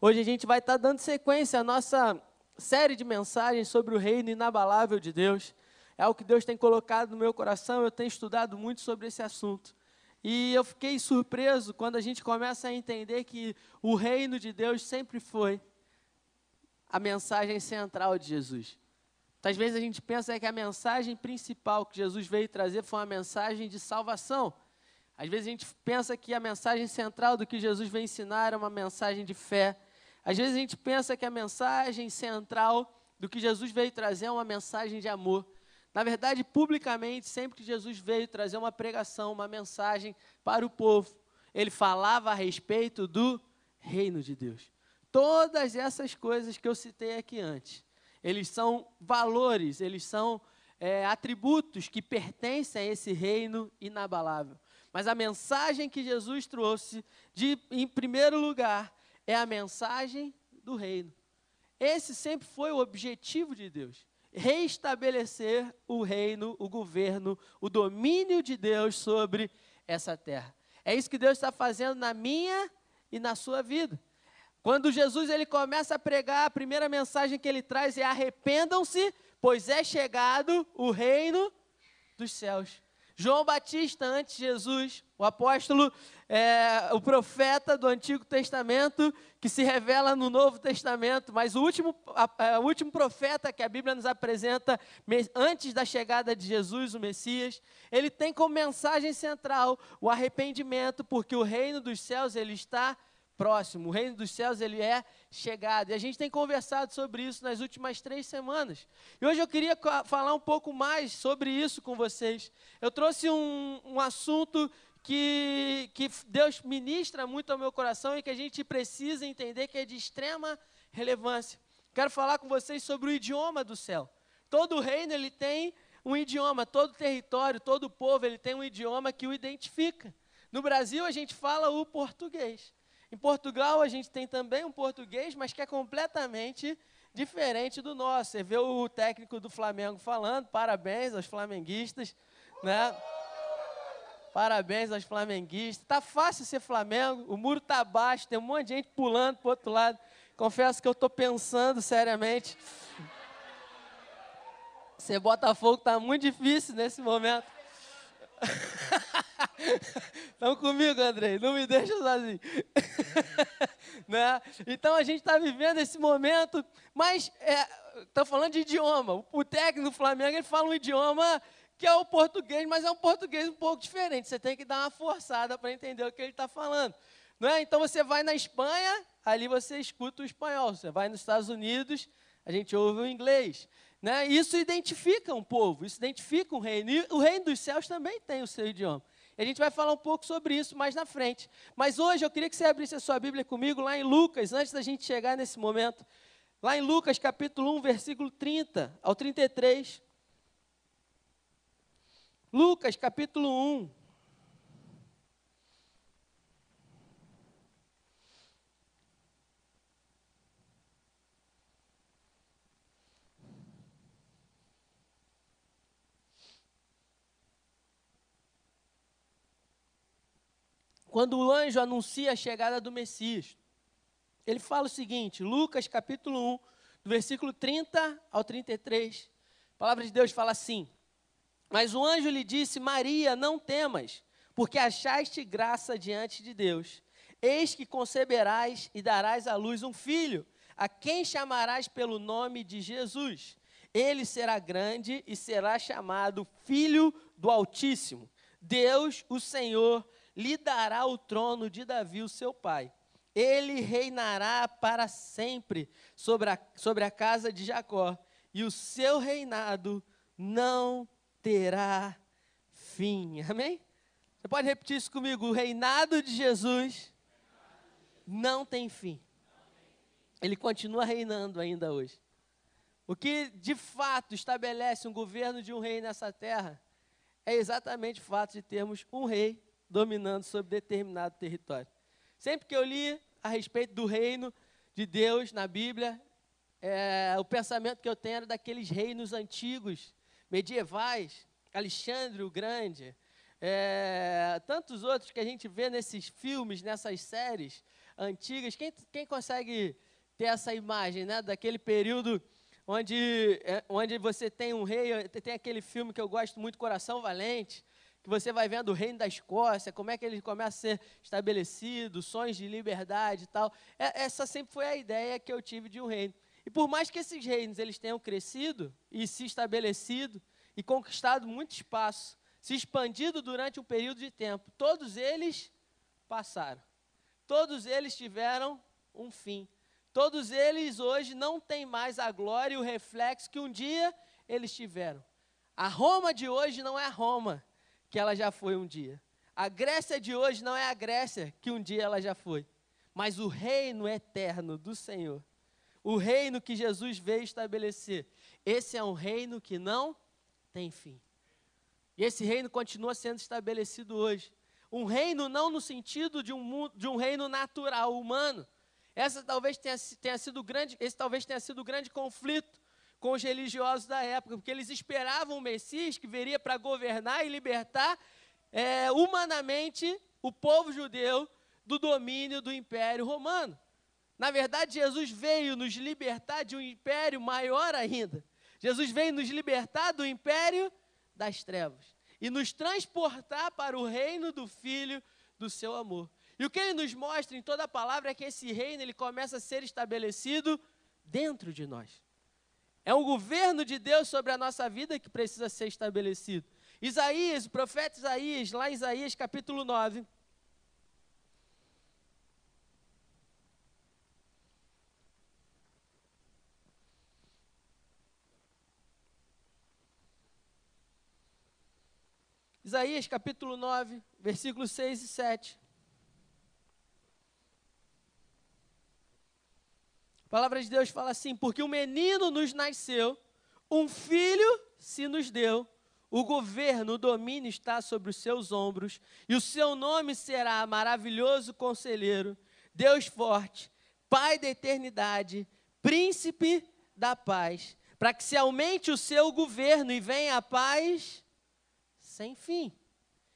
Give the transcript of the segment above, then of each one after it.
Hoje a gente vai estar dando sequência à nossa série de mensagens sobre o reino inabalável de Deus. É o que Deus tem colocado no meu coração, eu tenho estudado muito sobre esse assunto. E eu fiquei surpreso quando a gente começa a entender que o reino de Deus sempre foi a mensagem central de Jesus. Às vezes a gente pensa que a mensagem principal que Jesus veio trazer foi uma mensagem de salvação. Às vezes a gente pensa que a mensagem central do que Jesus veio ensinar é uma mensagem de fé. Às vezes a gente pensa que a mensagem central do que Jesus veio trazer é uma mensagem de amor. Na verdade, publicamente, sempre que Jesus veio trazer uma pregação, uma mensagem para o povo, ele falava a respeito do reino de Deus. Todas essas coisas que eu citei aqui antes, eles são valores, eles são é, atributos que pertencem a esse reino inabalável. Mas a mensagem que Jesus trouxe, de, em primeiro lugar, é a mensagem do reino. Esse sempre foi o objetivo de Deus. Reestabelecer o reino, o governo, o domínio de Deus sobre essa terra. É isso que Deus está fazendo na minha e na sua vida. Quando Jesus ele começa a pregar, a primeira mensagem que ele traz é arrependam-se, pois é chegado o reino dos céus. João Batista, antes de Jesus, o apóstolo, é, o profeta do Antigo Testamento, que se revela no Novo Testamento, mas o último, a, é, o último profeta que a Bíblia nos apresenta, antes da chegada de Jesus, o Messias, ele tem como mensagem central o arrependimento, porque o reino dos céus ele está próximo. O reino dos céus ele é chegado. E a gente tem conversado sobre isso nas últimas três semanas. E hoje eu queria falar um pouco mais sobre isso com vocês. Eu trouxe um, um assunto que, que Deus ministra muito ao meu coração e que a gente precisa entender que é de extrema relevância. Quero falar com vocês sobre o idioma do céu. Todo reino ele tem um idioma, todo território, todo povo ele tem um idioma que o identifica. No Brasil a gente fala o português. Em Portugal, a gente tem também um português, mas que é completamente diferente do nosso. Você vê o técnico do Flamengo falando, parabéns aos flamenguistas, né? Parabéns aos flamenguistas. Tá fácil ser Flamengo, o muro tá baixo, tem um monte de gente pulando para o outro lado. Confesso que eu estou pensando seriamente. Ser Botafogo tá muito difícil nesse momento. Estão comigo, Andrei, não me deixa sozinho. né? Então a gente está vivendo esse momento, mas estou é, falando de idioma. O técnico do Flamengo ele fala um idioma que é o português, mas é um português um pouco diferente. Você tem que dar uma forçada para entender o que ele está falando. Não é? Então você vai na Espanha, ali você escuta o espanhol. Você vai nos Estados Unidos, a gente ouve o inglês. Né? Isso identifica um povo, isso identifica um reino. E o reino dos céus também tem o seu idioma. A gente vai falar um pouco sobre isso mais na frente. Mas hoje eu queria que você abrisse a sua Bíblia comigo lá em Lucas, antes da gente chegar nesse momento. Lá em Lucas capítulo 1, versículo 30 ao 33. Lucas capítulo 1. Quando o anjo anuncia a chegada do Messias. Ele fala o seguinte, Lucas capítulo 1, do versículo 30 ao 33. A palavra de Deus fala assim: Mas o anjo lhe disse: Maria, não temas, porque achaste graça diante de Deus. Eis que conceberás e darás à luz um filho, a quem chamarás pelo nome de Jesus. Ele será grande e será chamado Filho do Altíssimo. Deus, o Senhor, lhe dará o trono de Davi, o seu pai. Ele reinará para sempre sobre a, sobre a casa de Jacó, e o seu reinado não terá fim. Amém? Você pode repetir isso comigo? O reinado de Jesus não tem fim. Ele continua reinando ainda hoje. O que de fato estabelece um governo de um rei nessa terra é exatamente o fato de termos um rei dominando sobre determinado território. Sempre que eu li a respeito do reino de Deus na Bíblia, é, o pensamento que eu tenho era daqueles reinos antigos, medievais, Alexandre o Grande, é, tantos outros que a gente vê nesses filmes, nessas séries, antigas. Quem, quem consegue ter essa imagem, né? Daquele período onde, é, onde você tem um rei, tem aquele filme que eu gosto muito, Coração Valente, que você vai vendo o reino da Escócia, como é que ele começa a ser estabelecido, sonhos de liberdade e tal. É, essa sempre foi a ideia que eu tive de um reino. E por mais que esses reinos eles tenham crescido e se estabelecido e conquistado muito espaço, se expandido durante um período de tempo, todos eles passaram. Todos eles tiveram um fim. Todos eles hoje não têm mais a glória e o reflexo que um dia eles tiveram. A Roma de hoje não é a Roma que ela já foi um dia. A Grécia de hoje não é a Grécia que um dia ela já foi. Mas o reino eterno do Senhor o reino que Jesus veio estabelecer. Esse é um reino que não tem fim. E esse reino continua sendo estabelecido hoje. Um reino não no sentido de um, de um reino natural, humano. Essa talvez tenha, tenha sido grande, esse talvez tenha sido o grande conflito com os religiosos da época, porque eles esperavam o Messias que viria para governar e libertar é, humanamente o povo judeu do domínio do Império Romano. Na verdade, Jesus veio nos libertar de um império maior ainda. Jesus veio nos libertar do império das trevas e nos transportar para o reino do Filho do seu amor. E o que ele nos mostra em toda a palavra é que esse reino ele começa a ser estabelecido dentro de nós. É um governo de Deus sobre a nossa vida que precisa ser estabelecido. Isaías, o profeta Isaías, lá em Isaías capítulo 9, Isaías capítulo 9, versículos 6 e 7. A palavra de Deus fala assim: Porque um menino nos nasceu, um filho se nos deu, o governo, o domínio está sobre os seus ombros, e o seu nome será maravilhoso conselheiro, Deus forte, Pai da eternidade, príncipe da paz, para que se aumente o seu governo e venha a paz sem fim.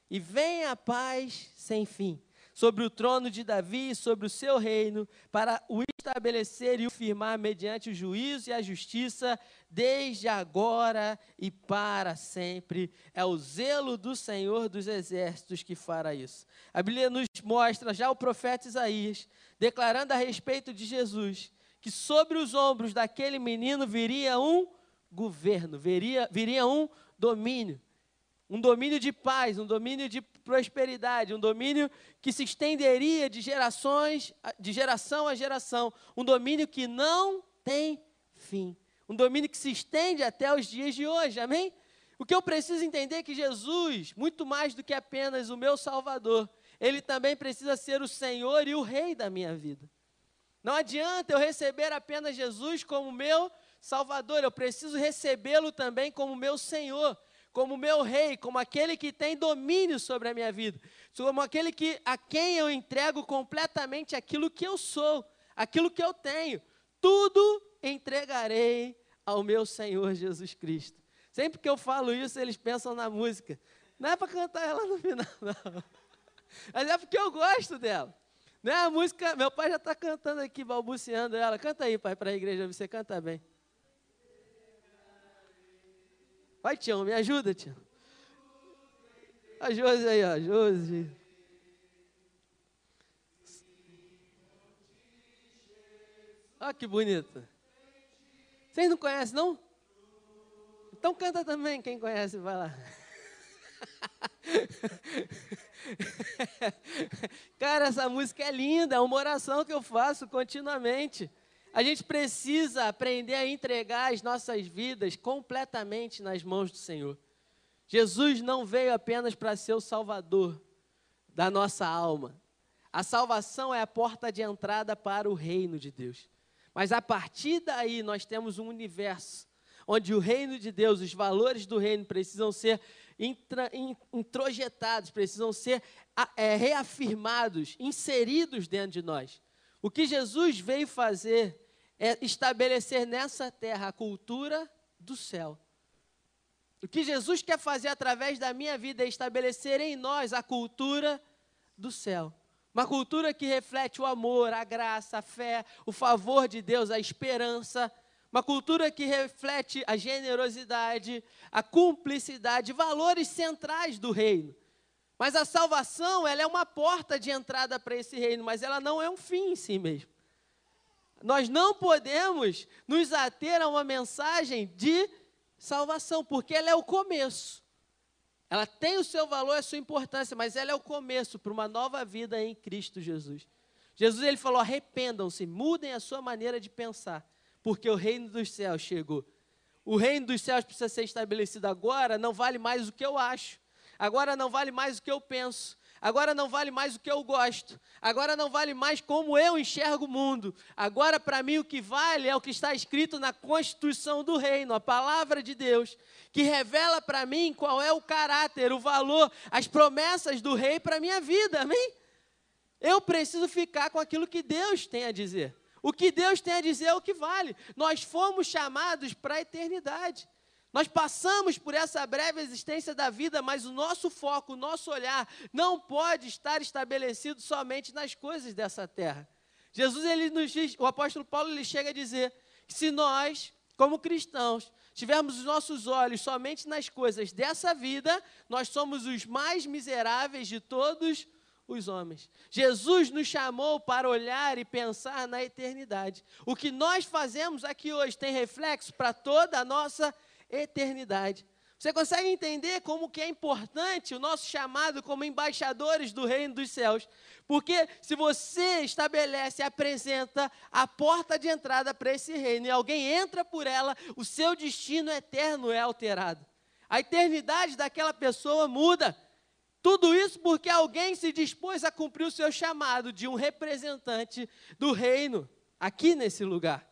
E venha a paz sem fim sobre o trono de Davi e sobre o seu reino, para o estabelecer e o firmar mediante o juízo e a justiça, desde agora e para sempre. É o zelo do Senhor dos exércitos que fará isso. A Bíblia nos mostra já o profeta Isaías declarando a respeito de Jesus que sobre os ombros daquele menino viria um governo, viria, viria um domínio um domínio de paz, um domínio de prosperidade, um domínio que se estenderia de gerações, de geração a geração, um domínio que não tem fim, um domínio que se estende até os dias de hoje. Amém? O que eu preciso entender é que Jesus, muito mais do que apenas o meu Salvador, ele também precisa ser o Senhor e o Rei da minha vida. Não adianta eu receber apenas Jesus como meu Salvador, eu preciso recebê-lo também como meu Senhor como meu rei, como aquele que tem domínio sobre a minha vida, como aquele que a quem eu entrego completamente aquilo que eu sou, aquilo que eu tenho. Tudo entregarei ao meu Senhor Jesus Cristo. Sempre que eu falo isso, eles pensam na música. Não é para cantar ela no final, não. Mas é porque eu gosto dela. Não é a música, meu pai já está cantando aqui, balbuciando ela. Canta aí, pai, para a igreja, você canta bem. Vai, Tião, me ajuda, Tião. A Josi aí, ó, Josi. Olha que bonita. Vocês não conhecem, não? Então canta também, quem conhece, vai lá. Cara, essa música é linda, é uma oração que eu faço continuamente. A gente precisa aprender a entregar as nossas vidas completamente nas mãos do Senhor. Jesus não veio apenas para ser o salvador da nossa alma. A salvação é a porta de entrada para o reino de Deus. Mas a partir daí nós temos um universo onde o reino de Deus, os valores do reino precisam ser introjetados, precisam ser é, reafirmados, inseridos dentro de nós. O que Jesus veio fazer é estabelecer nessa terra a cultura do céu. O que Jesus quer fazer através da minha vida é estabelecer em nós a cultura do céu. Uma cultura que reflete o amor, a graça, a fé, o favor de Deus, a esperança. Uma cultura que reflete a generosidade, a cumplicidade, valores centrais do reino. Mas a salvação, ela é uma porta de entrada para esse reino, mas ela não é um fim em si mesmo. Nós não podemos nos ater a uma mensagem de salvação, porque ela é o começo. Ela tem o seu valor, a sua importância, mas ela é o começo para uma nova vida em Cristo Jesus. Jesus ele falou: arrependam-se, mudem a sua maneira de pensar, porque o reino dos céus chegou. O reino dos céus precisa ser estabelecido agora, não vale mais o que eu acho, agora não vale mais o que eu penso, agora não vale mais o que eu gosto, agora não vale mais como eu enxergo o mundo. Agora, para mim, o que vale é o que está escrito na Constituição do Reino, a palavra de Deus, que revela para mim qual é o caráter, o valor, as promessas do Rei para a minha vida, amém? Eu preciso ficar com aquilo que Deus tem a dizer. O que Deus tem a dizer é o que vale. Nós fomos chamados para a eternidade. Nós passamos por essa breve existência da vida, mas o nosso foco, o nosso olhar não pode estar estabelecido somente nas coisas dessa terra. Jesus, ele nos diz, o apóstolo Paulo, ele chega a dizer que se nós, como cristãos, tivermos os nossos olhos somente nas coisas dessa vida, nós somos os mais miseráveis de todos os homens. Jesus nos chamou para olhar e pensar na eternidade. O que nós fazemos aqui hoje tem reflexo para toda a nossa. Você consegue entender como que é importante o nosso chamado como embaixadores do reino dos céus? Porque se você estabelece e apresenta a porta de entrada para esse reino e alguém entra por ela, o seu destino eterno é alterado. A eternidade daquela pessoa muda. Tudo isso porque alguém se dispôs a cumprir o seu chamado de um representante do reino aqui nesse lugar.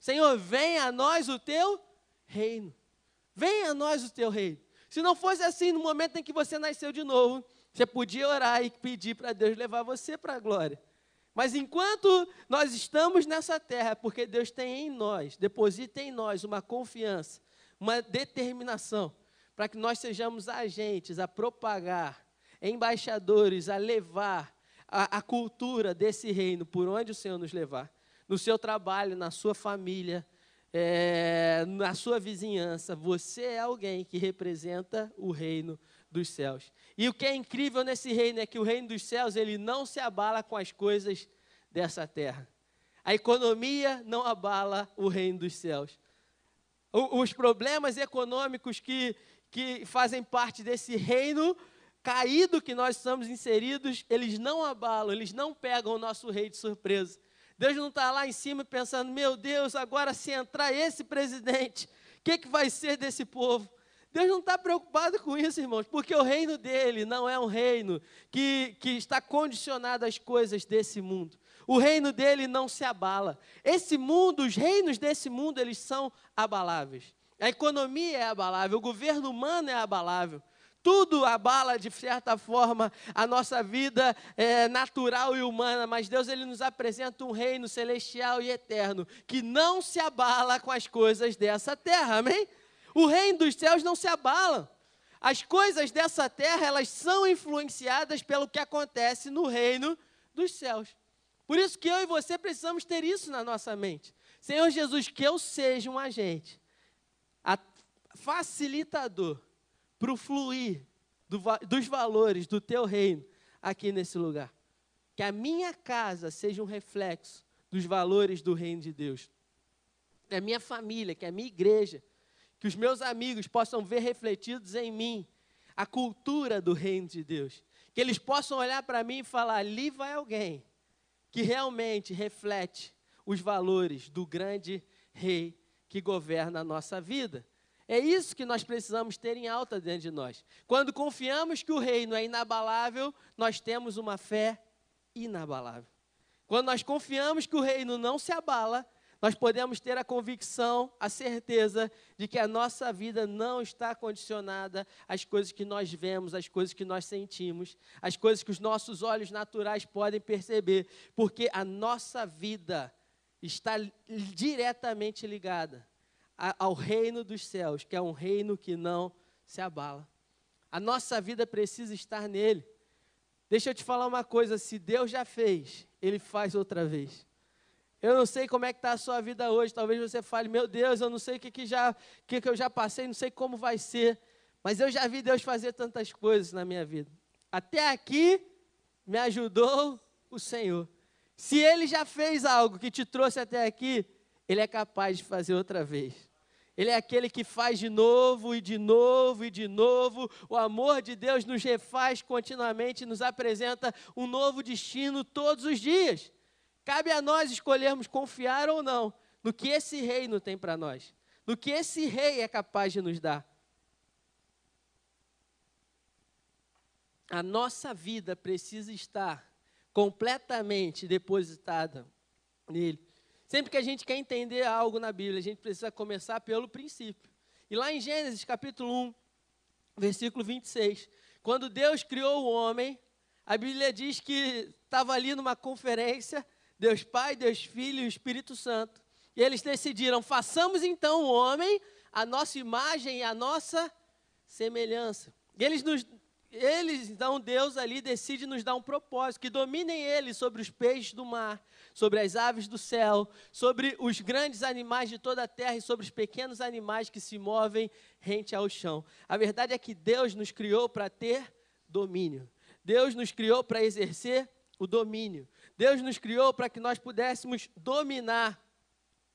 Senhor, venha a nós o teu reino. Venha a nós o teu reino. Se não fosse assim, no momento em que você nasceu de novo, você podia orar e pedir para Deus levar você para a glória. Mas enquanto nós estamos nessa terra, porque Deus tem em nós, deposita em nós uma confiança, uma determinação, para que nós sejamos agentes a propagar, embaixadores a levar a, a cultura desse reino por onde o Senhor nos levar. No seu trabalho, na sua família, é, na sua vizinhança, você é alguém que representa o reino dos céus. E o que é incrível nesse reino é que o reino dos céus ele não se abala com as coisas dessa terra. A economia não abala o reino dos céus. O, os problemas econômicos que, que fazem parte desse reino caído que nós estamos inseridos, eles não abalam, eles não pegam o nosso rei de surpresa. Deus não está lá em cima pensando, meu Deus, agora se entrar esse presidente, o que, que vai ser desse povo? Deus não está preocupado com isso, irmãos, porque o reino dele não é um reino que, que está condicionado às coisas desse mundo. O reino dele não se abala. Esse mundo, os reinos desse mundo, eles são abaláveis. A economia é abalável, o governo humano é abalável. Tudo abala de certa forma a nossa vida é, natural e humana, mas Deus ele nos apresenta um reino celestial e eterno que não se abala com as coisas dessa terra, amém? O reino dos céus não se abala. As coisas dessa terra elas são influenciadas pelo que acontece no reino dos céus. Por isso que eu e você precisamos ter isso na nossa mente. Senhor Jesus, que eu seja um agente facilitador para o fluir do, dos valores do teu reino aqui nesse lugar. Que a minha casa seja um reflexo dos valores do reino de Deus. Que a minha família, que a minha igreja, que os meus amigos possam ver refletidos em mim a cultura do reino de Deus. Que eles possam olhar para mim e falar: ali vai alguém que realmente reflete os valores do grande rei que governa a nossa vida. É isso que nós precisamos ter em alta dentro de nós. Quando confiamos que o reino é inabalável, nós temos uma fé inabalável. Quando nós confiamos que o reino não se abala, nós podemos ter a convicção, a certeza de que a nossa vida não está condicionada às coisas que nós vemos, às coisas que nós sentimos, às coisas que os nossos olhos naturais podem perceber, porque a nossa vida está diretamente ligada ao reino dos céus, que é um reino que não se abala. A nossa vida precisa estar nele. Deixa eu te falar uma coisa: se Deus já fez, Ele faz outra vez. Eu não sei como é que está a sua vida hoje. Talvez você fale, meu Deus, eu não sei o que, que, já, que, que eu já passei, não sei como vai ser. Mas eu já vi Deus fazer tantas coisas na minha vida. Até aqui me ajudou o Senhor. Se Ele já fez algo que te trouxe até aqui, Ele é capaz de fazer outra vez. Ele é aquele que faz de novo e de novo e de novo. O amor de Deus nos refaz continuamente, nos apresenta um novo destino todos os dias. Cabe a nós escolhermos confiar ou não no que esse reino tem para nós, no que esse rei é capaz de nos dar. A nossa vida precisa estar completamente depositada nele. Sempre que a gente quer entender algo na Bíblia, a gente precisa começar pelo princípio. E lá em Gênesis capítulo 1, versículo 26, quando Deus criou o homem, a Bíblia diz que estava ali numa conferência Deus Pai, Deus Filho e Espírito Santo. E eles decidiram: façamos então o homem a nossa imagem e a nossa semelhança. E eles nos, eles, então, Deus ali decide nos dar um propósito, que dominem eles sobre os peixes do mar, sobre as aves do céu, sobre os grandes animais de toda a terra e sobre os pequenos animais que se movem rente ao chão. A verdade é que Deus nos criou para ter domínio. Deus nos criou para exercer o domínio. Deus nos criou para que nós pudéssemos dominar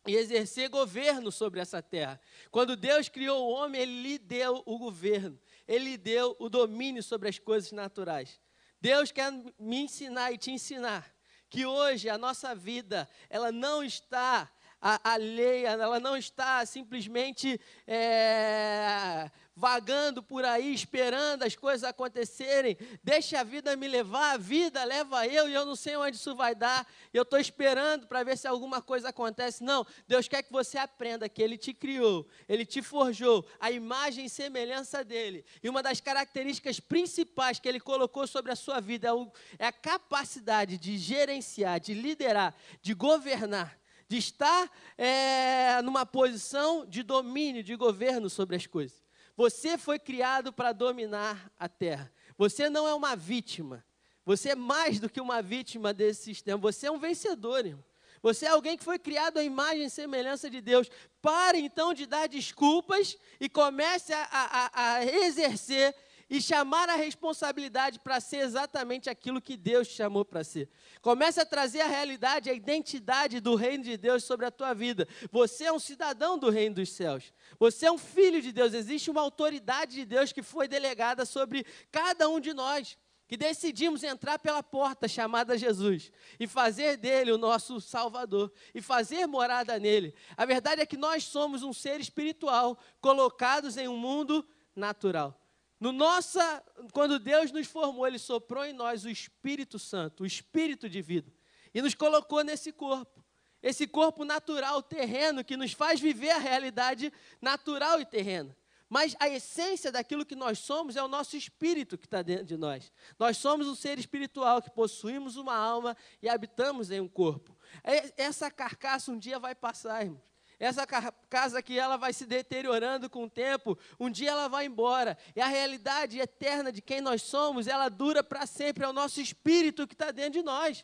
e exercer governo sobre essa terra. Quando Deus criou o homem, ele lhe deu o governo, ele deu o domínio sobre as coisas naturais. Deus quer me ensinar e te ensinar que hoje a nossa vida, ela não está alheia, ela não está simplesmente é, vagando por aí, esperando as coisas acontecerem. Deixa a vida me levar, a vida leva eu e eu não sei onde isso vai dar. Eu estou esperando para ver se alguma coisa acontece. Não, Deus quer que você aprenda que Ele te criou, Ele te forjou, a imagem e semelhança dEle. E uma das características principais que Ele colocou sobre a sua vida é, é a capacidade de gerenciar, de liderar, de governar de estar é, numa posição de domínio, de governo sobre as coisas. Você foi criado para dominar a terra. Você não é uma vítima. Você é mais do que uma vítima desse sistema. Você é um vencedor, irmão. Você é alguém que foi criado à imagem e semelhança de Deus. Pare então de dar desculpas e comece a, a, a exercer e chamar a responsabilidade para ser exatamente aquilo que Deus te chamou para ser. Comece a trazer a realidade, a identidade do reino de Deus sobre a tua vida. Você é um cidadão do reino dos céus. Você é um filho de Deus. Existe uma autoridade de Deus que foi delegada sobre cada um de nós que decidimos entrar pela porta chamada Jesus e fazer dele o nosso Salvador e fazer morada nele. A verdade é que nós somos um ser espiritual colocados em um mundo natural. No nossa, quando Deus nos formou, Ele soprou em nós o Espírito Santo, o Espírito de vida, e nos colocou nesse corpo. Esse corpo natural, terreno, que nos faz viver a realidade natural e terrena. Mas a essência daquilo que nós somos é o nosso espírito que está dentro de nós. Nós somos um ser espiritual que possuímos uma alma e habitamos em um corpo. É, essa carcaça um dia vai passar, irmãos. Essa casa aqui ela vai se deteriorando com o tempo, um dia ela vai embora. E a realidade eterna de quem nós somos, ela dura para sempre, é o nosso espírito que está dentro de nós.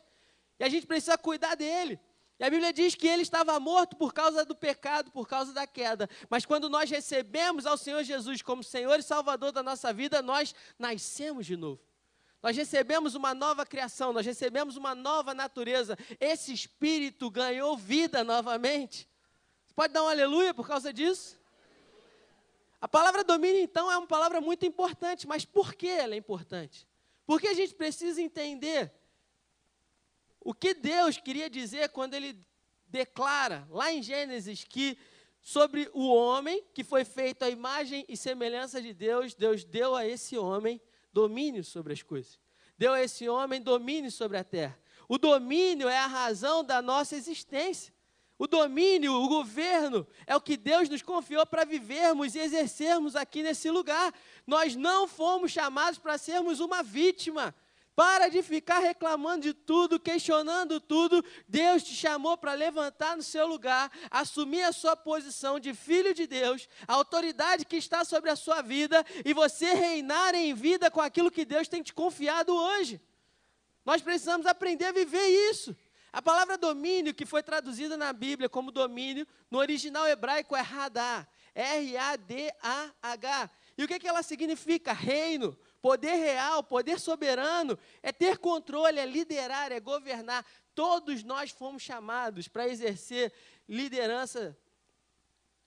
E a gente precisa cuidar dele. E a Bíblia diz que ele estava morto por causa do pecado, por causa da queda. Mas quando nós recebemos ao Senhor Jesus como Senhor e Salvador da nossa vida, nós nascemos de novo. Nós recebemos uma nova criação, nós recebemos uma nova natureza. Esse espírito ganhou vida novamente. Pode dar um aleluia por causa disso? A palavra domínio, então, é uma palavra muito importante, mas por que ela é importante? Porque a gente precisa entender o que Deus queria dizer quando ele declara, lá em Gênesis, que sobre o homem, que foi feito à imagem e semelhança de Deus, Deus deu a esse homem domínio sobre as coisas. Deu a esse homem domínio sobre a terra. O domínio é a razão da nossa existência. O domínio, o governo, é o que Deus nos confiou para vivermos e exercermos aqui nesse lugar. Nós não fomos chamados para sermos uma vítima. Para de ficar reclamando de tudo, questionando tudo. Deus te chamou para levantar no seu lugar, assumir a sua posição de filho de Deus, a autoridade que está sobre a sua vida e você reinar em vida com aquilo que Deus tem te confiado hoje. Nós precisamos aprender a viver isso. A palavra domínio, que foi traduzida na Bíblia como domínio, no original hebraico é Radá, R-A-D-A-H. E o que, que ela significa? Reino, poder real, poder soberano, é ter controle, é liderar, é governar. Todos nós fomos chamados para exercer liderança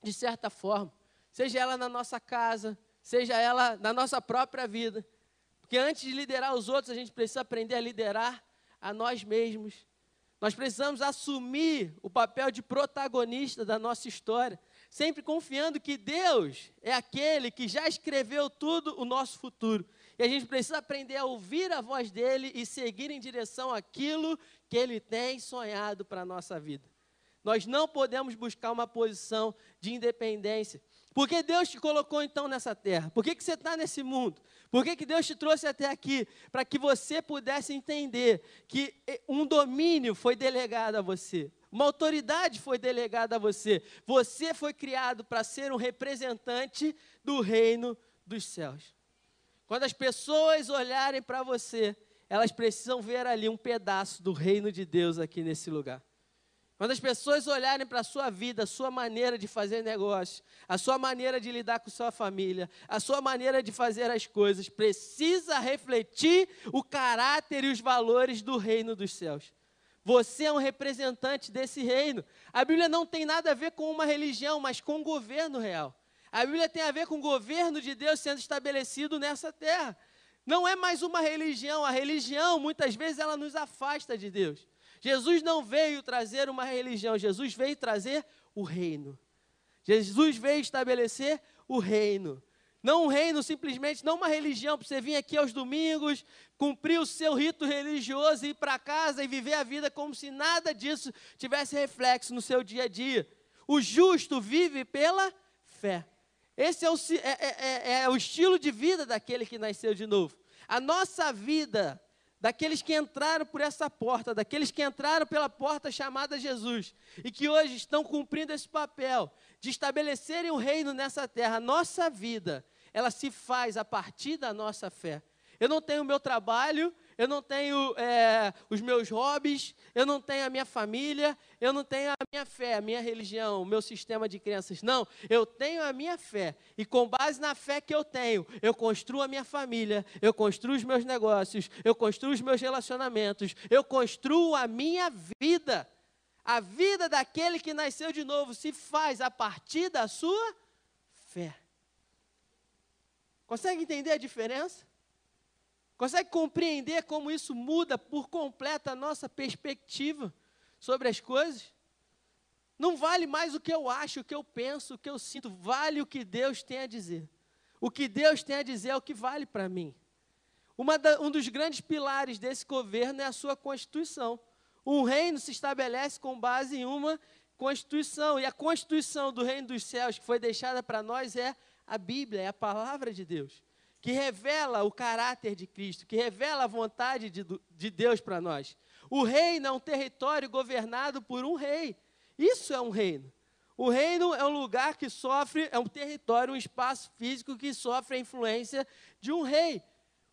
de certa forma, seja ela na nossa casa, seja ela na nossa própria vida. Porque antes de liderar os outros, a gente precisa aprender a liderar a nós mesmos. Nós precisamos assumir o papel de protagonista da nossa história, sempre confiando que Deus é aquele que já escreveu tudo o nosso futuro. E a gente precisa aprender a ouvir a voz dele e seguir em direção àquilo que ele tem sonhado para a nossa vida. Nós não podemos buscar uma posição de independência. Por que Deus te colocou então nessa terra? Por que, que você está nesse mundo? Por que, que Deus te trouxe até aqui? Para que você pudesse entender que eh, um domínio foi delegado a você. Uma autoridade foi delegada a você. Você foi criado para ser um representante do reino dos céus. Quando as pessoas olharem para você, elas precisam ver ali um pedaço do reino de Deus aqui nesse lugar. Quando as pessoas olharem para a sua vida, a sua maneira de fazer negócio, a sua maneira de lidar com sua família, a sua maneira de fazer as coisas, precisa refletir o caráter e os valores do reino dos céus. Você é um representante desse reino. A Bíblia não tem nada a ver com uma religião, mas com o um governo real. A Bíblia tem a ver com o governo de Deus sendo estabelecido nessa terra. Não é mais uma religião. A religião, muitas vezes, ela nos afasta de Deus. Jesus não veio trazer uma religião, Jesus veio trazer o reino. Jesus veio estabelecer o reino. Não um reino simplesmente, não uma religião para você vir aqui aos domingos, cumprir o seu rito religioso, ir para casa e viver a vida como se nada disso tivesse reflexo no seu dia a dia. O justo vive pela fé. Esse é o, é, é, é, é o estilo de vida daquele que nasceu de novo. A nossa vida daqueles que entraram por essa porta, daqueles que entraram pela porta chamada Jesus e que hoje estão cumprindo esse papel de estabelecerem o reino nessa terra. Nossa vida, ela se faz a partir da nossa fé. Eu não tenho o meu trabalho, eu não tenho é, os meus hobbies, eu não tenho a minha família, eu não tenho a minha fé, a minha religião, o meu sistema de crenças. Não, eu tenho a minha fé. E com base na fé que eu tenho, eu construo a minha família, eu construo os meus negócios, eu construo os meus relacionamentos, eu construo a minha vida. A vida daquele que nasceu de novo se faz a partir da sua fé. Consegue entender a diferença? Consegue compreender como isso muda por completo a nossa perspectiva sobre as coisas? Não vale mais o que eu acho, o que eu penso, o que eu sinto, vale o que Deus tem a dizer. O que Deus tem a dizer é o que vale para mim. Da, um dos grandes pilares desse governo é a sua Constituição. Um reino se estabelece com base em uma Constituição, e a Constituição do Reino dos Céus que foi deixada para nós é a Bíblia, é a palavra de Deus que revela o caráter de Cristo, que revela a vontade de, de Deus para nós. O reino é um território governado por um rei. Isso é um reino. O reino é um lugar que sofre, é um território, um espaço físico que sofre a influência de um rei.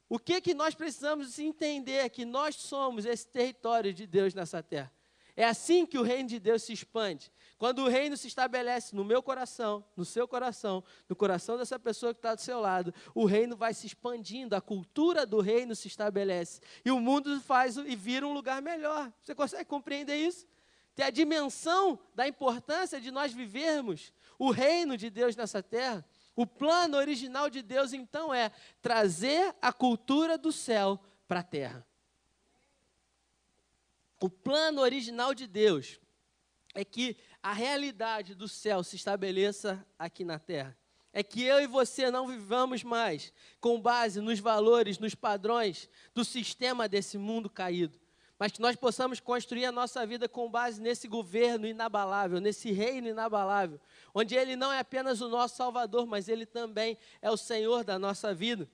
O que, que nós precisamos entender é que nós somos esse território de Deus nessa terra. É assim que o reino de Deus se expande. Quando o reino se estabelece no meu coração, no seu coração, no coração dessa pessoa que está do seu lado, o reino vai se expandindo, a cultura do reino se estabelece. E o mundo faz e vira um lugar melhor. Você consegue compreender isso? Ter a dimensão da importância de nós vivermos o reino de Deus nessa terra. O plano original de Deus, então, é trazer a cultura do céu para a terra. O plano original de Deus é que a realidade do céu se estabeleça aqui na terra. É que eu e você não vivamos mais com base nos valores, nos padrões do sistema desse mundo caído, mas que nós possamos construir a nossa vida com base nesse governo inabalável, nesse reino inabalável, onde Ele não é apenas o nosso Salvador, mas Ele também é o Senhor da nossa vida.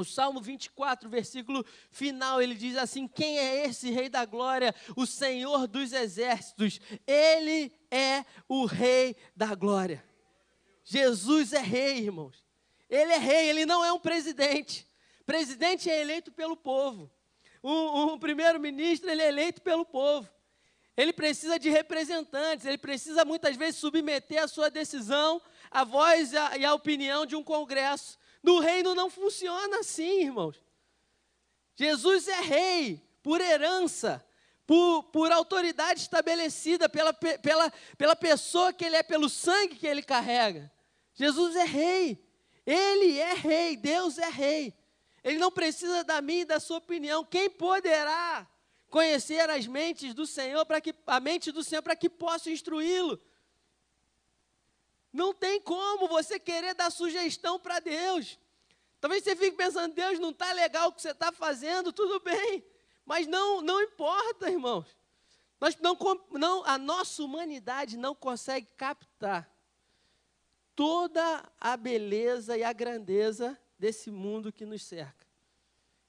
O Salmo 24, versículo final, ele diz assim: Quem é esse Rei da Glória? O Senhor dos Exércitos. Ele é o Rei da Glória. Jesus é Rei, irmãos. Ele é Rei, ele não é um presidente. Presidente é eleito pelo povo. Um, um primeiro-ministro, ele é eleito pelo povo. Ele precisa de representantes, ele precisa muitas vezes submeter a sua decisão à voz e à, opinião de um congresso. No reino não funciona assim, irmãos. Jesus é rei por herança, por, por autoridade estabelecida pela, pela, pela pessoa que ele é, pelo sangue que ele carrega. Jesus é rei. Ele é rei, Deus é rei. Ele não precisa da minha e da sua opinião. Quem poderá conhecer as mentes do Senhor para que a mente do Senhor para que possa instruí-lo? Não tem como você querer dar sugestão para Deus. Talvez você fique pensando, Deus não está legal o que você está fazendo, tudo bem. Mas não, não importa, irmãos. Nós não, não, a nossa humanidade não consegue captar toda a beleza e a grandeza desse mundo que nos cerca.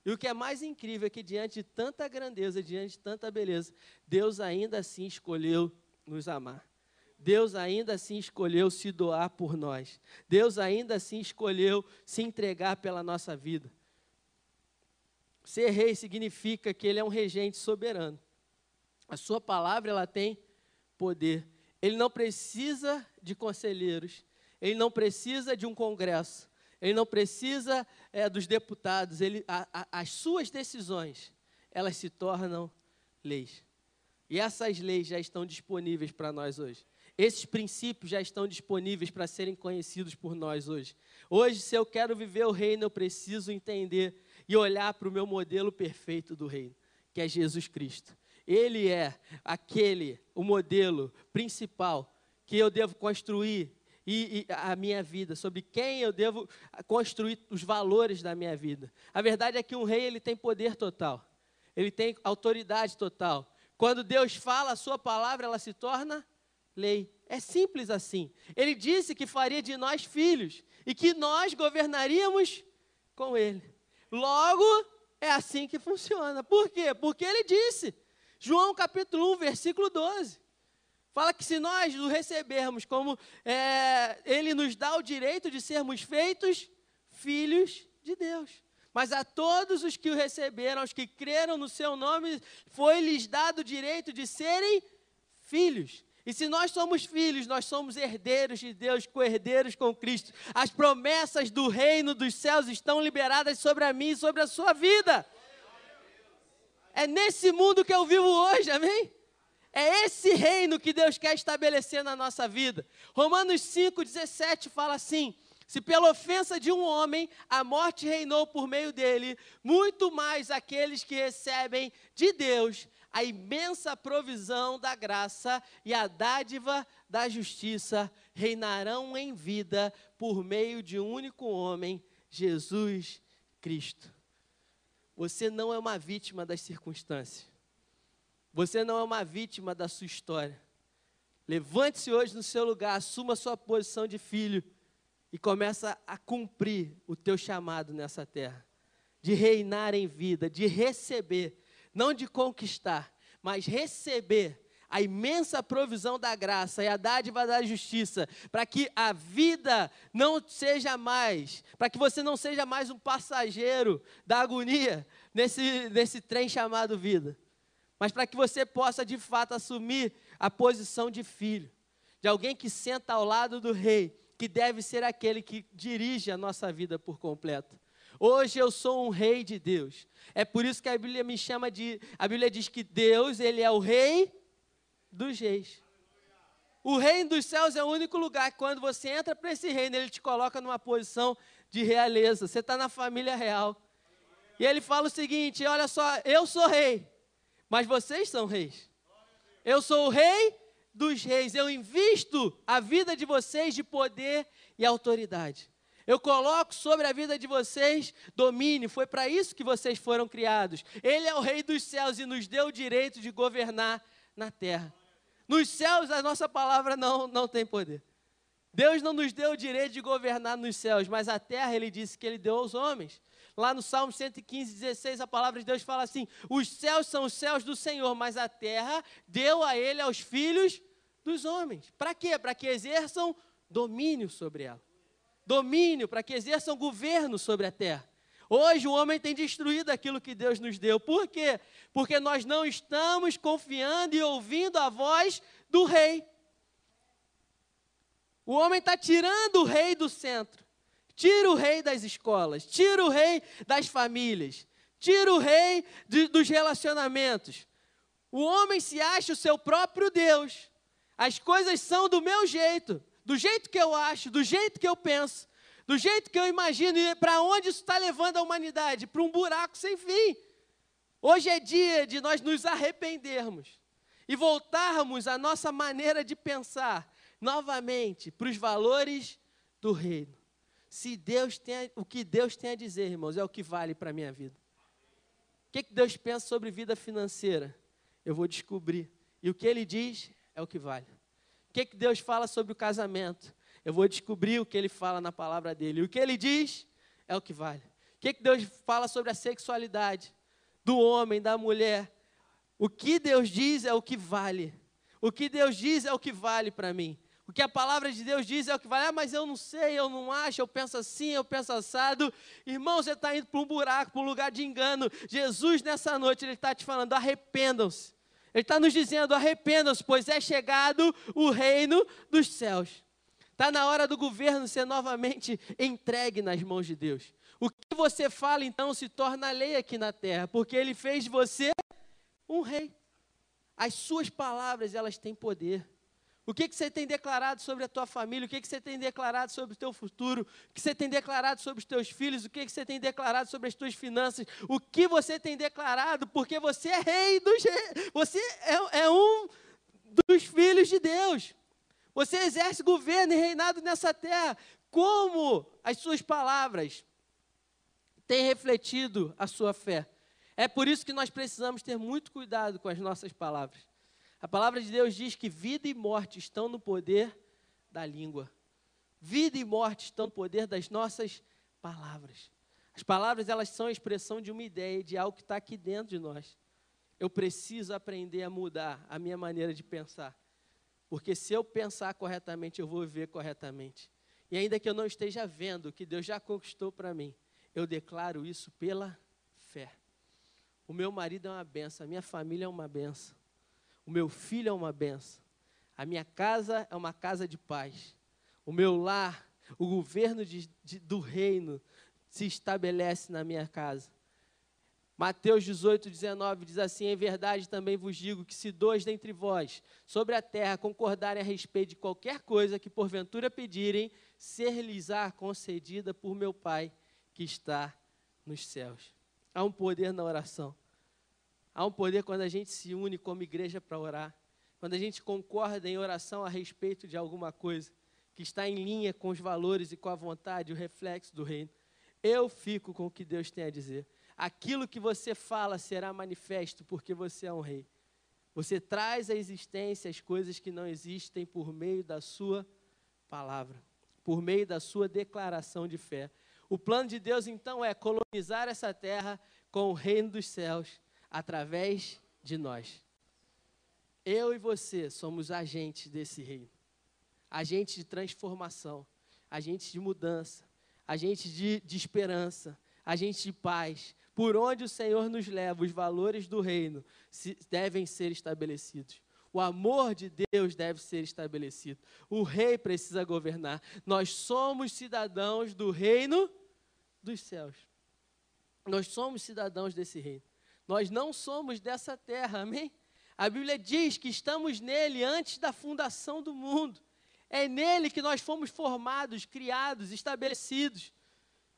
E o que é mais incrível é que, diante de tanta grandeza, diante de tanta beleza, Deus ainda assim escolheu nos amar. Deus ainda assim escolheu se doar por nós. Deus ainda assim escolheu se entregar pela nossa vida. Ser rei significa que ele é um regente soberano. A sua palavra ela tem poder. Ele não precisa de conselheiros, ele não precisa de um congresso, ele não precisa é, dos deputados, ele, a, a, as suas decisões, elas se tornam leis. E essas leis já estão disponíveis para nós hoje. Esses princípios já estão disponíveis para serem conhecidos por nós hoje. Hoje, se eu quero viver o reino, eu preciso entender e olhar para o meu modelo perfeito do reino, que é Jesus Cristo. Ele é aquele, o modelo principal que eu devo construir e, e, a minha vida, sobre quem eu devo construir os valores da minha vida. A verdade é que um rei ele tem poder total, ele tem autoridade total. Quando Deus fala a sua palavra, ela se torna lei. É simples assim. Ele disse que faria de nós filhos e que nós governaríamos com ele. Logo, é assim que funciona. Por quê? Porque ele disse. João capítulo 1, versículo 12. Fala que se nós o recebermos como é, ele nos dá o direito de sermos feitos filhos de Deus. Mas a todos os que o receberam, aos que creram no seu nome, foi-lhes dado o direito de serem filhos. E se nós somos filhos, nós somos herdeiros de Deus, co-herdeiros com Cristo. As promessas do reino dos céus estão liberadas sobre a mim e sobre a sua vida. É nesse mundo que eu vivo hoje, amém? É esse reino que Deus quer estabelecer na nossa vida. Romanos 5,17 fala assim: se pela ofensa de um homem a morte reinou por meio dele, muito mais aqueles que recebem de Deus a imensa provisão da graça e a dádiva da justiça reinarão em vida por meio de um único homem, Jesus Cristo. Você não é uma vítima das circunstâncias. Você não é uma vítima da sua história. Levante-se hoje no seu lugar, assuma a sua posição de filho e começa a cumprir o teu chamado nessa terra, de reinar em vida, de receber, não de conquistar, mas receber a imensa provisão da graça e a dádiva da justiça, para que a vida não seja mais, para que você não seja mais um passageiro da agonia nesse, nesse trem chamado vida, mas para que você possa de fato assumir a posição de filho, de alguém que senta ao lado do rei, que deve ser aquele que dirige a nossa vida por completo. Hoje eu sou um rei de Deus. É por isso que a Bíblia me chama de. A Bíblia diz que Deus, ele é o rei dos reis. O reino dos céus é o único lugar que quando você entra para esse reino, ele te coloca numa posição de realeza. Você está na família real. E ele fala o seguinte: olha só, eu sou rei mas vocês são reis. Eu sou o rei dos reis. Eu invisto a vida de vocês de poder e autoridade. Eu coloco sobre a vida de vocês domínio. Foi para isso que vocês foram criados. Ele é o rei dos céus e nos deu o direito de governar na terra. Nos céus a nossa palavra não, não tem poder. Deus não nos deu o direito de governar nos céus, mas a terra ele disse que ele deu aos homens. Lá no Salmo 115, 16, a palavra de Deus fala assim: Os céus são os céus do Senhor, mas a terra deu a ele aos filhos dos homens. Para quê? Para que exerçam domínio sobre ela. Domínio, para que exerçam governo sobre a terra. Hoje o homem tem destruído aquilo que Deus nos deu. Por quê? Porque nós não estamos confiando e ouvindo a voz do rei. O homem está tirando o rei do centro. Tira o rei das escolas, tira o rei das famílias, tira o rei de, dos relacionamentos. O homem se acha o seu próprio Deus. As coisas são do meu jeito, do jeito que eu acho, do jeito que eu penso, do jeito que eu imagino. E para onde isso está levando a humanidade? Para um buraco sem fim. Hoje é dia de nós nos arrependermos e voltarmos a nossa maneira de pensar novamente para os valores do reino. Se Deus tem, o que Deus tem a dizer, irmãos, é o que vale para a minha vida. O que, que Deus pensa sobre vida financeira? Eu vou descobrir. E o que Ele diz é o que vale. O que, que Deus fala sobre o casamento? Eu vou descobrir o que Ele fala na palavra dele. O que Ele diz é o que vale. O que, que Deus fala sobre a sexualidade do homem, da mulher? O que Deus diz é o que vale. O que Deus diz é o que vale para mim. O que a palavra de Deus diz é o que vale. Ah, mas eu não sei, eu não acho, eu penso assim, eu penso assado. Irmão, você está indo para um buraco, para um lugar de engano. Jesus, nessa noite, Ele está te falando: arrependam-se. Ele está nos dizendo: arrependam-se, pois é chegado o reino dos céus. Está na hora do governo ser novamente entregue nas mãos de Deus. O que você fala então se torna lei aqui na terra, porque Ele fez de você um rei. As suas palavras, elas têm poder. O que, que você tem declarado sobre a tua família? O que, que você tem declarado sobre o teu futuro? O que você tem declarado sobre os teus filhos? O que, que você tem declarado sobre as tuas finanças? O que você tem declarado? Porque você é rei dos reis. Você é, é um dos filhos de Deus. Você exerce governo e reinado nessa terra. Como as suas palavras têm refletido a sua fé? É por isso que nós precisamos ter muito cuidado com as nossas palavras. A palavra de Deus diz que vida e morte estão no poder da língua. Vida e morte estão no poder das nossas palavras. As palavras, elas são a expressão de uma ideia, de algo que está aqui dentro de nós. Eu preciso aprender a mudar a minha maneira de pensar. Porque se eu pensar corretamente, eu vou viver corretamente. E ainda que eu não esteja vendo o que Deus já conquistou para mim, eu declaro isso pela fé. O meu marido é uma benção, a minha família é uma benção. O meu filho é uma benção. A minha casa é uma casa de paz. O meu lar, o governo de, de, do reino se estabelece na minha casa. Mateus 18, 19 diz assim: Em verdade também vos digo que se dois dentre vós sobre a terra concordarem a respeito de qualquer coisa que porventura pedirem, ser-lhes-á concedida por meu Pai que está nos céus. Há um poder na oração. Há um poder quando a gente se une como igreja para orar, quando a gente concorda em oração a respeito de alguma coisa que está em linha com os valores e com a vontade, o reflexo do reino. Eu fico com o que Deus tem a dizer. Aquilo que você fala será manifesto porque você é um rei. Você traz à existência as coisas que não existem por meio da sua palavra, por meio da sua declaração de fé. O plano de Deus então é colonizar essa terra com o reino dos céus através de nós. Eu e você somos agentes desse reino. Agentes de transformação, agentes de mudança, agentes de, de esperança, agentes de paz. Por onde o Senhor nos leva, os valores do reino se, devem ser estabelecidos. O amor de Deus deve ser estabelecido. O rei precisa governar. Nós somos cidadãos do reino dos céus. Nós somos cidadãos desse reino. Nós não somos dessa terra, amém? A Bíblia diz que estamos nele antes da fundação do mundo. É nele que nós fomos formados, criados, estabelecidos.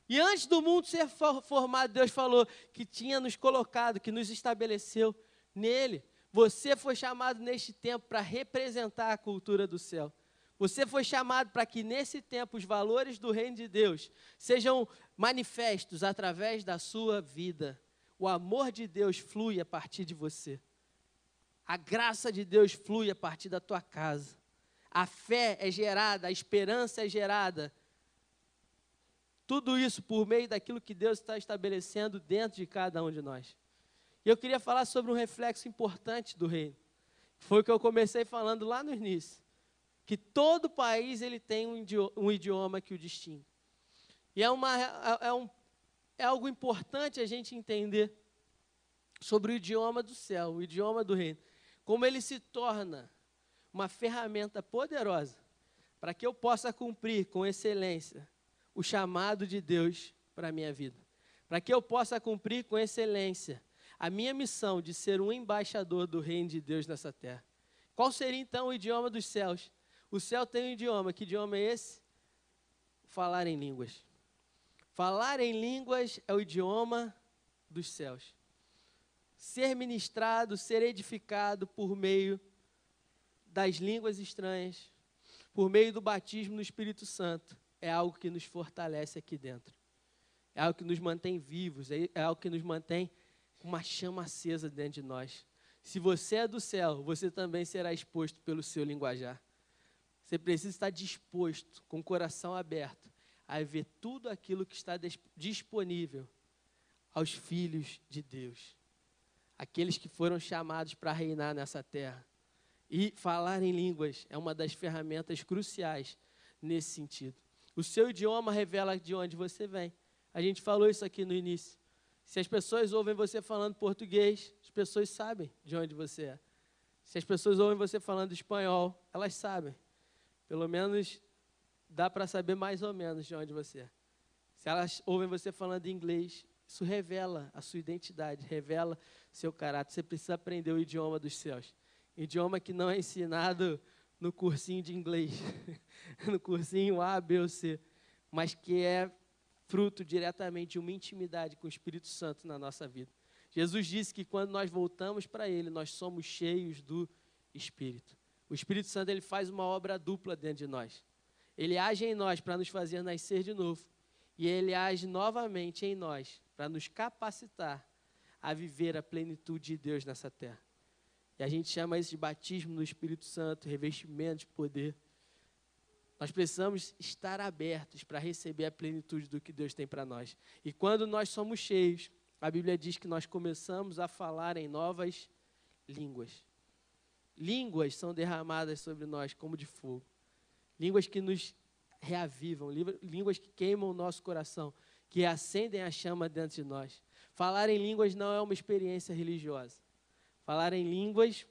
E antes do mundo ser formado, Deus falou que tinha nos colocado, que nos estabeleceu nele. Você foi chamado neste tempo para representar a cultura do céu. Você foi chamado para que nesse tempo os valores do reino de Deus sejam manifestos através da sua vida. O amor de Deus flui a partir de você. A graça de Deus flui a partir da tua casa. A fé é gerada, a esperança é gerada. Tudo isso por meio daquilo que Deus está estabelecendo dentro de cada um de nós. E eu queria falar sobre um reflexo importante do reino. Foi o que eu comecei falando lá no início. Que todo país ele tem um idioma que o distingue. E é, uma, é, é um é algo importante a gente entender sobre o idioma do céu, o idioma do reino. Como ele se torna uma ferramenta poderosa para que eu possa cumprir com excelência o chamado de Deus para a minha vida. Para que eu possa cumprir com excelência a minha missão de ser um embaixador do reino de Deus nessa terra. Qual seria então o idioma dos céus? O céu tem um idioma, que idioma é esse? Falar em línguas. Falar em línguas é o idioma dos céus. Ser ministrado, ser edificado por meio das línguas estranhas, por meio do batismo no Espírito Santo, é algo que nos fortalece aqui dentro. É algo que nos mantém vivos, é, é algo que nos mantém com uma chama acesa dentro de nós. Se você é do céu, você também será exposto pelo seu linguajar. Você precisa estar disposto, com o coração aberto, a ver tudo aquilo que está disponível aos filhos de Deus, aqueles que foram chamados para reinar nessa terra. E falar em línguas é uma das ferramentas cruciais nesse sentido. O seu idioma revela de onde você vem. A gente falou isso aqui no início. Se as pessoas ouvem você falando português, as pessoas sabem de onde você é. Se as pessoas ouvem você falando espanhol, elas sabem. Pelo menos dá para saber mais ou menos de onde você é. Se elas ouvem você falando inglês, isso revela a sua identidade, revela seu caráter. Você precisa aprender o idioma dos céus. Idioma que não é ensinado no cursinho de inglês, no cursinho A, B ou C, mas que é fruto diretamente de uma intimidade com o Espírito Santo na nossa vida. Jesus disse que quando nós voltamos para Ele, nós somos cheios do Espírito. O Espírito Santo ele faz uma obra dupla dentro de nós. Ele age em nós para nos fazer nascer de novo. E ele age novamente em nós para nos capacitar a viver a plenitude de Deus nessa terra. E a gente chama isso de batismo no Espírito Santo, revestimento de poder. Nós precisamos estar abertos para receber a plenitude do que Deus tem para nós. E quando nós somos cheios, a Bíblia diz que nós começamos a falar em novas línguas. Línguas são derramadas sobre nós como de fogo. Línguas que nos reavivam, línguas que queimam o nosso coração, que acendem a chama dentro de nós. Falar em línguas não é uma experiência religiosa. Falar em línguas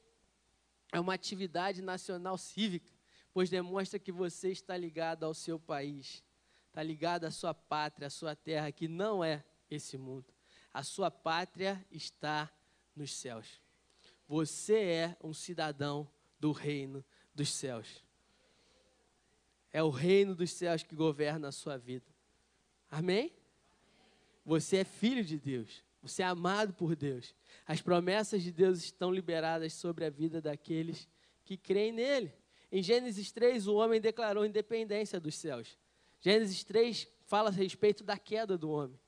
é uma atividade nacional cívica, pois demonstra que você está ligado ao seu país, está ligado à sua pátria, à sua terra, que não é esse mundo. A sua pátria está nos céus. Você é um cidadão do reino dos céus. É o reino dos céus que governa a sua vida. Amém? Você é filho de Deus. Você é amado por Deus. As promessas de Deus estão liberadas sobre a vida daqueles que creem nele. Em Gênesis 3, o homem declarou independência dos céus. Gênesis 3 fala a respeito da queda do homem.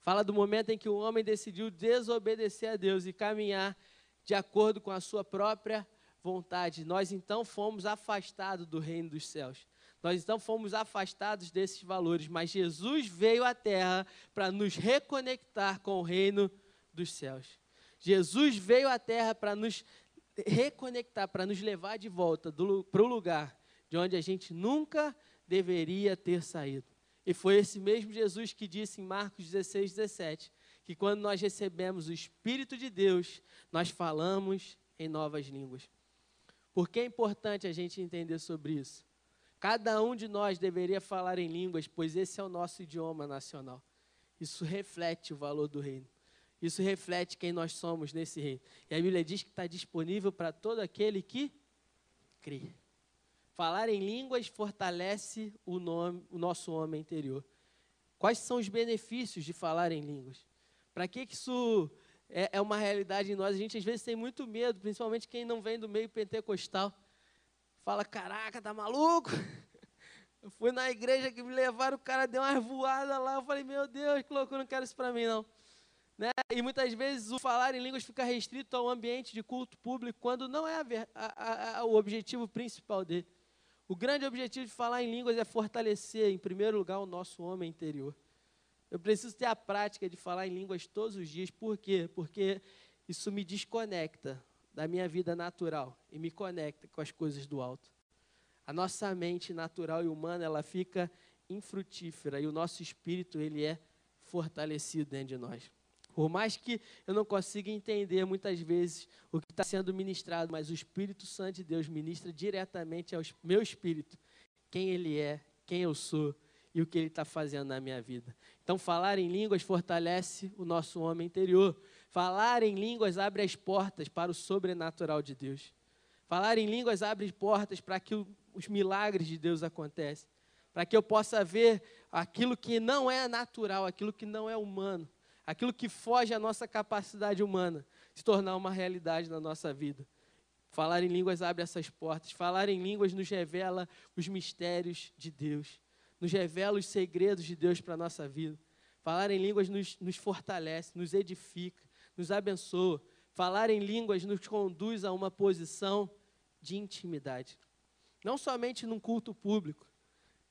Fala do momento em que o homem decidiu desobedecer a Deus e caminhar de acordo com a sua própria vontade. Nós então fomos afastados do reino dos céus. Nós então fomos afastados desses valores, mas Jesus veio à terra para nos reconectar com o reino dos céus. Jesus veio à terra para nos reconectar, para nos levar de volta para o lugar de onde a gente nunca deveria ter saído. E foi esse mesmo Jesus que disse em Marcos 16, 17, que quando nós recebemos o Espírito de Deus, nós falamos em novas línguas. Por que é importante a gente entender sobre isso? Cada um de nós deveria falar em línguas, pois esse é o nosso idioma nacional. Isso reflete o valor do reino. Isso reflete quem nós somos nesse reino. E a Bíblia diz que está disponível para todo aquele que crê. Falar em línguas fortalece o, nome, o nosso homem interior. Quais são os benefícios de falar em línguas? Para que, que isso é, é uma realidade em nós? A gente às vezes tem muito medo, principalmente quem não vem do meio pentecostal fala: Caraca, tá maluco? Eu fui na igreja que me levaram, o cara deu uma voada lá. Eu falei: Meu Deus, que não quero isso para mim, não. Né? E muitas vezes o falar em línguas fica restrito ao ambiente de culto público, quando não é a, a, a, o objetivo principal dele. O grande objetivo de falar em línguas é fortalecer, em primeiro lugar, o nosso homem interior. Eu preciso ter a prática de falar em línguas todos os dias. Por quê? Porque isso me desconecta da minha vida natural e me conecta com as coisas do alto. A nossa mente natural e humana, ela fica infrutífera e o nosso espírito, ele é fortalecido dentro de nós. Por mais que eu não consiga entender muitas vezes o que está sendo ministrado, mas o Espírito Santo de Deus ministra diretamente ao meu espírito quem Ele é, quem eu sou e o que Ele está fazendo na minha vida. Então, falar em línguas fortalece o nosso homem interior. Falar em línguas abre as portas para o sobrenatural de Deus. Falar em línguas abre portas para que os milagres de Deus aconteçam. Para que eu possa ver aquilo que não é natural, aquilo que não é humano, aquilo que foge à nossa capacidade humana, se tornar uma realidade na nossa vida. Falar em línguas abre essas portas. Falar em línguas nos revela os mistérios de Deus, nos revela os segredos de Deus para a nossa vida. Falar em línguas nos, nos fortalece, nos edifica, nos abençoa. Falar em línguas nos conduz a uma posição de intimidade. Não somente num culto público,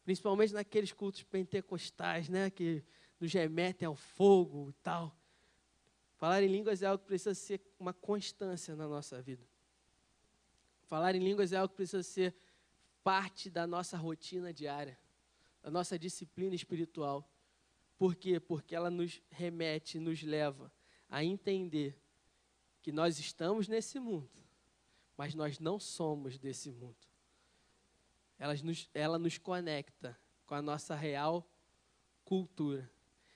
principalmente naqueles cultos pentecostais, né, que nos remetem ao fogo e tal. Falar em línguas é algo que precisa ser uma constância na nossa vida. Falar em línguas é algo que precisa ser parte da nossa rotina diária, da nossa disciplina espiritual. Por quê? Porque ela nos remete, nos leva a entender que nós estamos nesse mundo, mas nós não somos desse mundo. Ela nos, ela nos conecta com a nossa real cultura.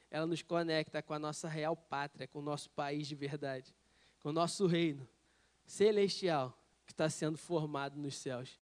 Ela nos conecta com a nossa real pátria, com o nosso país de verdade, com o nosso reino celestial que está sendo formado nos céus.